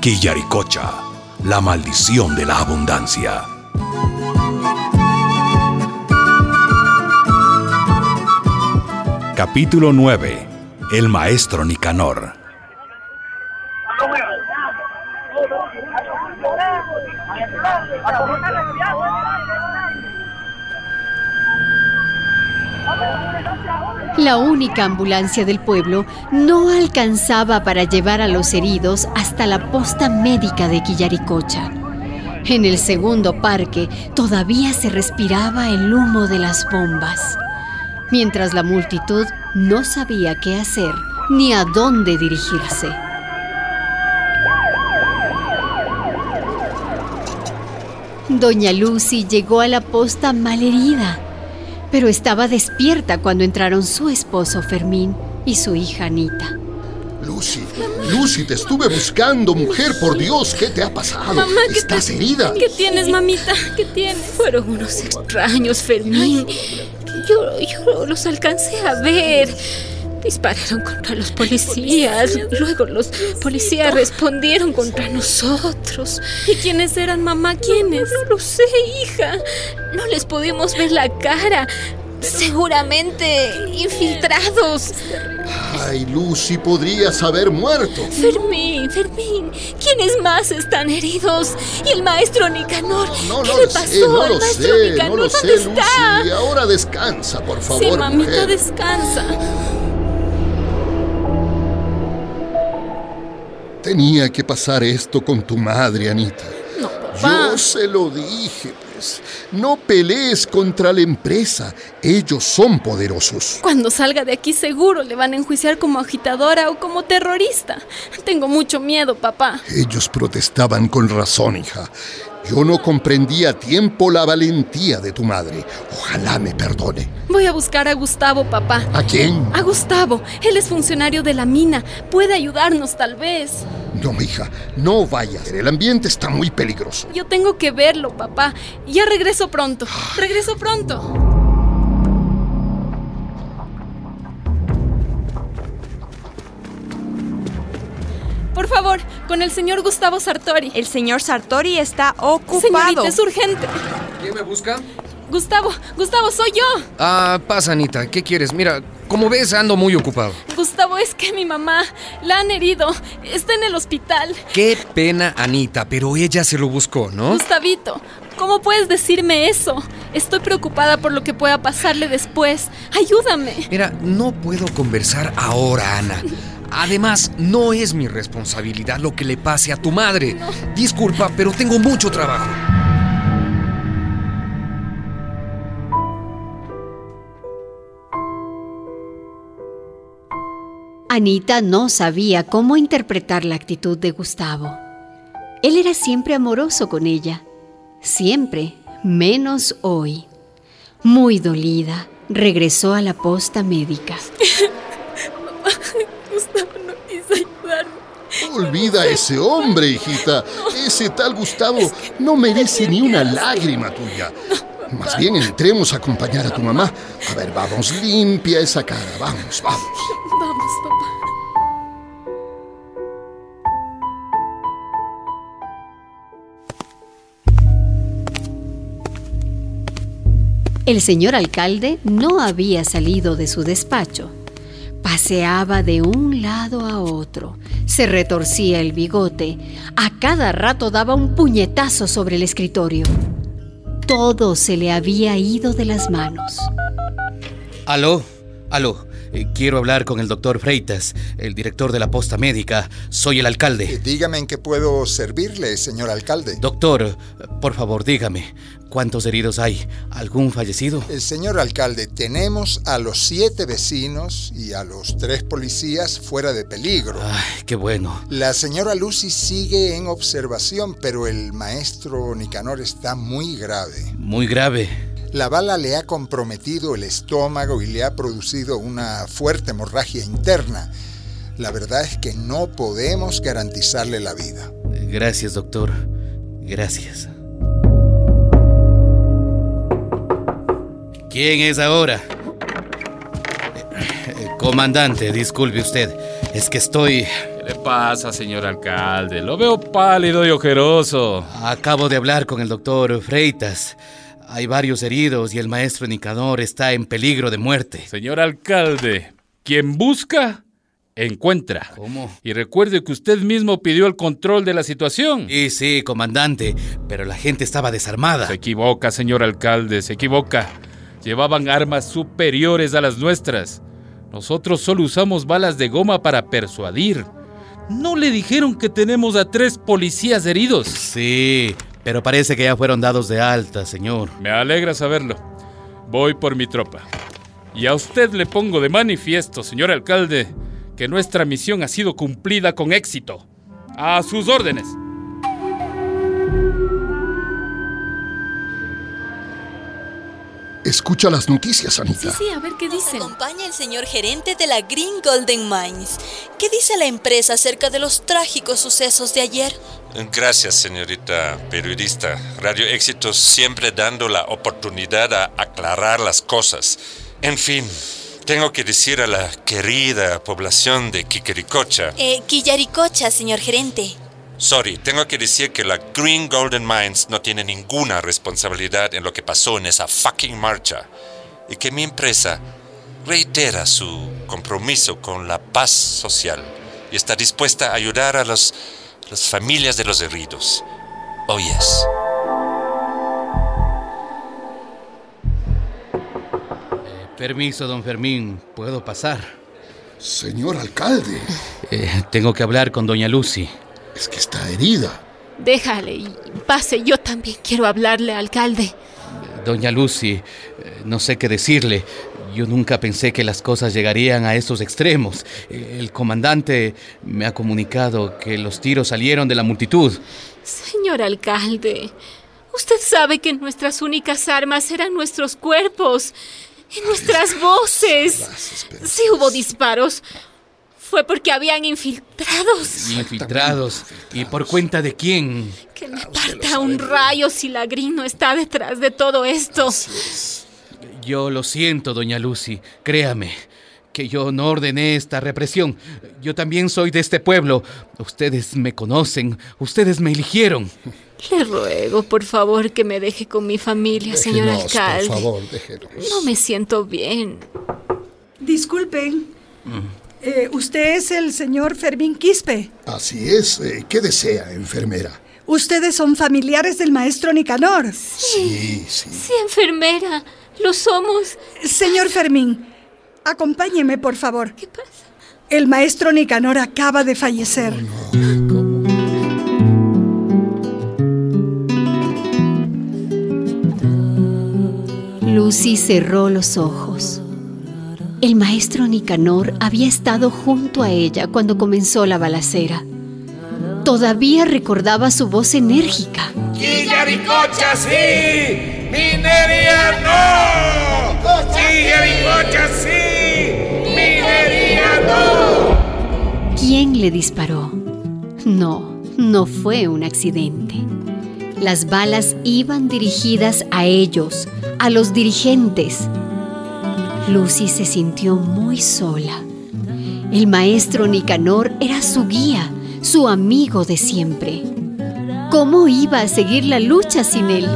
Quillaricocha, la maldición de la abundancia. Capítulo 9. El maestro Nicanor. La única ambulancia del pueblo no alcanzaba para llevar a los heridos hasta la posta médica de Quillaricocha. En el segundo parque todavía se respiraba el humo de las bombas, mientras la multitud no sabía qué hacer ni a dónde dirigirse. Doña Lucy llegó a la posta malherida pero estaba despierta cuando entraron su esposo Fermín y su hija Anita. Lucy, Lucy, te estuve buscando, mujer, por Dios, ¿qué te ha pasado? Mamá, ¿qué ¿Estás te- herida? ¿Qué tienes, mamita? ¿Qué tienes? Fueron unos extraños, Fermín. Yo, yo los alcancé a ver. Dispararon contra los policías. Luego los policías respondieron contra nosotros. ¿Y quiénes eran, mamá? ¿Quiénes? No lo sé, hija. No les pudimos ver la cara. Seguramente infiltrados. Ay, Lucy, podrías haber muerto. Fermín, Fermín, ¿quiénes más están heridos? ¿Y el maestro Nicanor? No, ¿Qué no le pasó sé, no al maestro sé, Nicanor? no lo ¿Dónde sé, está? Lucy. Ahora descansa, por favor, sí, mamita, mujer. descansa. Tenía que pasar esto con tu madre, Anita. No, papá. Yo se lo dije, pues. No pelees contra la empresa. Ellos son poderosos. Cuando salga de aquí seguro le van a enjuiciar como agitadora o como terrorista. Tengo mucho miedo, papá. Ellos protestaban con razón, hija. Yo no comprendí a tiempo la valentía de tu madre. Ojalá me perdone. Voy a buscar a Gustavo, papá. ¿A quién? A Gustavo. Él es funcionario de la mina. Puede ayudarnos, tal vez. No, hija, no vayas. El ambiente está muy peligroso. Yo tengo que verlo, papá. Ya regreso pronto. Regreso pronto. Con el señor Gustavo Sartori. El señor Sartori está ocupado. Señorita, es urgente. ¿Quién me busca? Gustavo, Gustavo, soy yo. Ah, pasa, Anita. ¿Qué quieres? Mira, como ves, ando muy ocupado. Gustavo, es que mi mamá la han herido. Está en el hospital. Qué pena, Anita, pero ella se lo buscó, ¿no? Gustavito, ¿cómo puedes decirme eso? Estoy preocupada por lo que pueda pasarle después. Ayúdame. Mira, no puedo conversar ahora, Ana. Además, no es mi responsabilidad lo que le pase a tu madre. Disculpa, pero tengo mucho trabajo. Anita no sabía cómo interpretar la actitud de Gustavo. Él era siempre amoroso con ella, siempre, menos hoy. Muy dolida, regresó a la posta médica. Gustavo no quiso ayudarme. Olvida a ese hombre, hijita. Ese tal Gustavo no merece ni una lágrima tuya. Más bien entremos a acompañar a tu mamá. A ver, vamos, limpia esa cara. Vamos, vamos. Vamos, papá. El señor alcalde no había salido de su despacho. Paseaba de un lado a otro, se retorcía el bigote, a cada rato daba un puñetazo sobre el escritorio. Todo se le había ido de las manos. Aló, aló. Eh, quiero hablar con el doctor Freitas, el director de la posta médica. Soy el Eh, alcalde. Dígame en qué puedo servirle, señor alcalde. Doctor, eh, por favor, dígame, ¿cuántos heridos hay? ¿Algún fallecido? El señor alcalde, tenemos a los siete vecinos y a los tres policías fuera de peligro. Ay, qué bueno. La señora Lucy sigue en observación, pero el maestro Nicanor está muy grave. Muy grave. La bala le ha comprometido el estómago y le ha producido una fuerte hemorragia interna. La verdad es que no podemos garantizarle la vida. Gracias, doctor. Gracias. ¿Quién es ahora? Eh, Comandante, disculpe usted. Es que estoy... le pasa, señor alcalde? Lo veo pálido y ojeroso. Acabo de hablar con el doctor Freitas. Hay varios heridos y el maestro Nicador está en peligro de muerte. Señor alcalde, quien busca, encuentra. ¿Cómo? Y recuerde que usted mismo pidió el control de la situación. Sí, sí, comandante, pero la gente estaba desarmada. Se equivoca, señor alcalde, se equivoca. Llevaban armas superiores a las nuestras. Nosotros solo usamos balas de goma para persuadir. ¿No le dijeron que tenemos a tres policías heridos? Sí, pero parece que ya fueron dados de alta, señor. Me alegra saberlo. Voy por mi tropa. Y a usted le pongo de manifiesto, señor alcalde, que nuestra misión ha sido cumplida con éxito. A sus órdenes. Escucha las noticias, Anita. Sí, sí, a ver qué Nos dicen. acompaña el señor gerente de la Green Golden Mines. ¿Qué dice la empresa acerca de los trágicos sucesos de ayer? Gracias, señorita periodista. Radio Éxitos siempre dando la oportunidad a aclarar las cosas. En fin, tengo que decir a la querida población de Quiquericocha, Eh, Quillaricocha, señor gerente. Sorry, tengo que decir que la Green Golden Mines no tiene ninguna responsabilidad en lo que pasó en esa fucking marcha y que mi empresa reitera su compromiso con la paz social y está dispuesta a ayudar a los, las familias de los heridos. Oh, yes. Permiso, don Fermín, ¿puedo pasar? Señor alcalde, Eh, tengo que hablar con doña Lucy. Es que está herida. Déjale y pase. Yo también quiero hablarle, alcalde. Doña Lucy, eh, no sé qué decirle. Yo nunca pensé que las cosas llegarían a esos extremos. El comandante me ha comunicado que los tiros salieron de la multitud. Señor alcalde, usted sabe que nuestras únicas armas eran nuestros cuerpos y nuestras voces. Si hubo disparos, fue porque habían infiltrados. Infiltrados. ¿Y por cuenta de quién? Que me parta un rayo si la Green no está detrás de todo esto. Yo lo siento, doña Lucy. Créame que yo no ordené esta represión. Yo también soy de este pueblo. Ustedes me conocen. Ustedes me eligieron. Le ruego, por favor, que me deje con mi familia, señor Déjenos, alcalde. Por favor, déjenos. No me siento bien. Disculpen. Eh, usted es el señor Fermín Quispe. Así es. eh, ¿Qué desea, enfermera? Ustedes son familiares del maestro Nicanor. Sí, sí. Sí, enfermera, lo somos. Señor Fermín, acompáñeme, por favor. ¿Qué pasa? El maestro Nicanor acaba de fallecer. Lucy cerró los ojos. El maestro Nicanor había estado junto a ella cuando comenzó la balacera. Todavía recordaba su voz enérgica. ¡Quillaricocha sí! ¡Minería no! ¡Quillaricocha sí! ¡Minería no! ¿Quién le disparó? No, no fue un accidente. Las balas iban dirigidas a ellos, a los dirigentes. Lucy se sintió muy sola. El maestro Nicanor era su guía, su amigo de siempre. ¿Cómo iba a seguir la lucha sin él?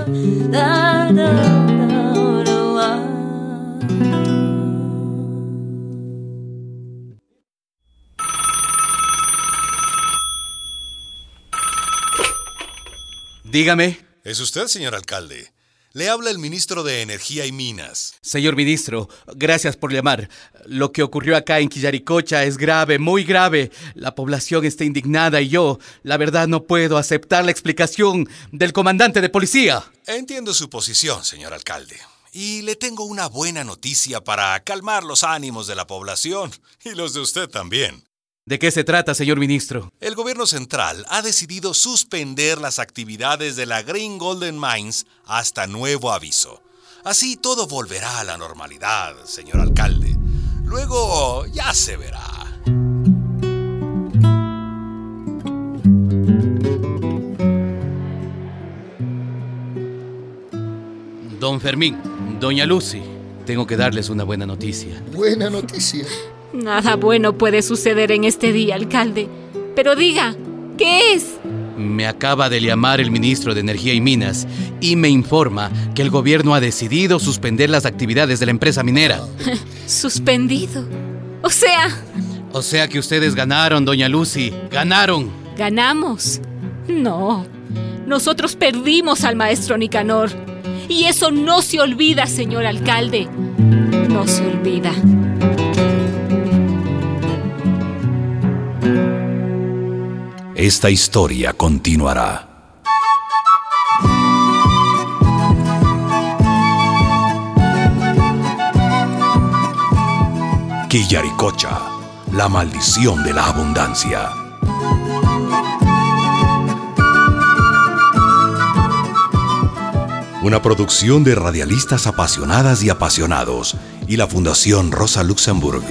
Dígame. ¿Es usted, señor alcalde? Le habla el ministro de Energía y Minas. Señor ministro, gracias por llamar. Lo que ocurrió acá en Quillaricocha es grave, muy grave. La población está indignada y yo, la verdad, no puedo aceptar la explicación del comandante de policía. Entiendo su posición, señor alcalde. Y le tengo una buena noticia para calmar los ánimos de la población y los de usted también. ¿De qué se trata, señor ministro? El gobierno central ha decidido suspender las actividades de la Green Golden Mines hasta nuevo aviso. Así todo volverá a la normalidad, señor alcalde. Luego ya se verá. Don Fermín, doña Lucy, tengo que darles una buena noticia. Buena noticia. Nada bueno puede suceder en este día, alcalde. Pero diga, ¿qué es? Me acaba de llamar el ministro de Energía y Minas y me informa que el gobierno ha decidido suspender las actividades de la empresa minera. Suspendido. O sea... O sea que ustedes ganaron, doña Lucy. Ganaron. ¿Ganamos? No. Nosotros perdimos al maestro Nicanor. Y eso no se olvida, señor alcalde. No se olvida. Esta historia continuará. Quillaricocha, la maldición de la abundancia. Una producción de radialistas apasionadas y apasionados y la Fundación Rosa Luxemburg.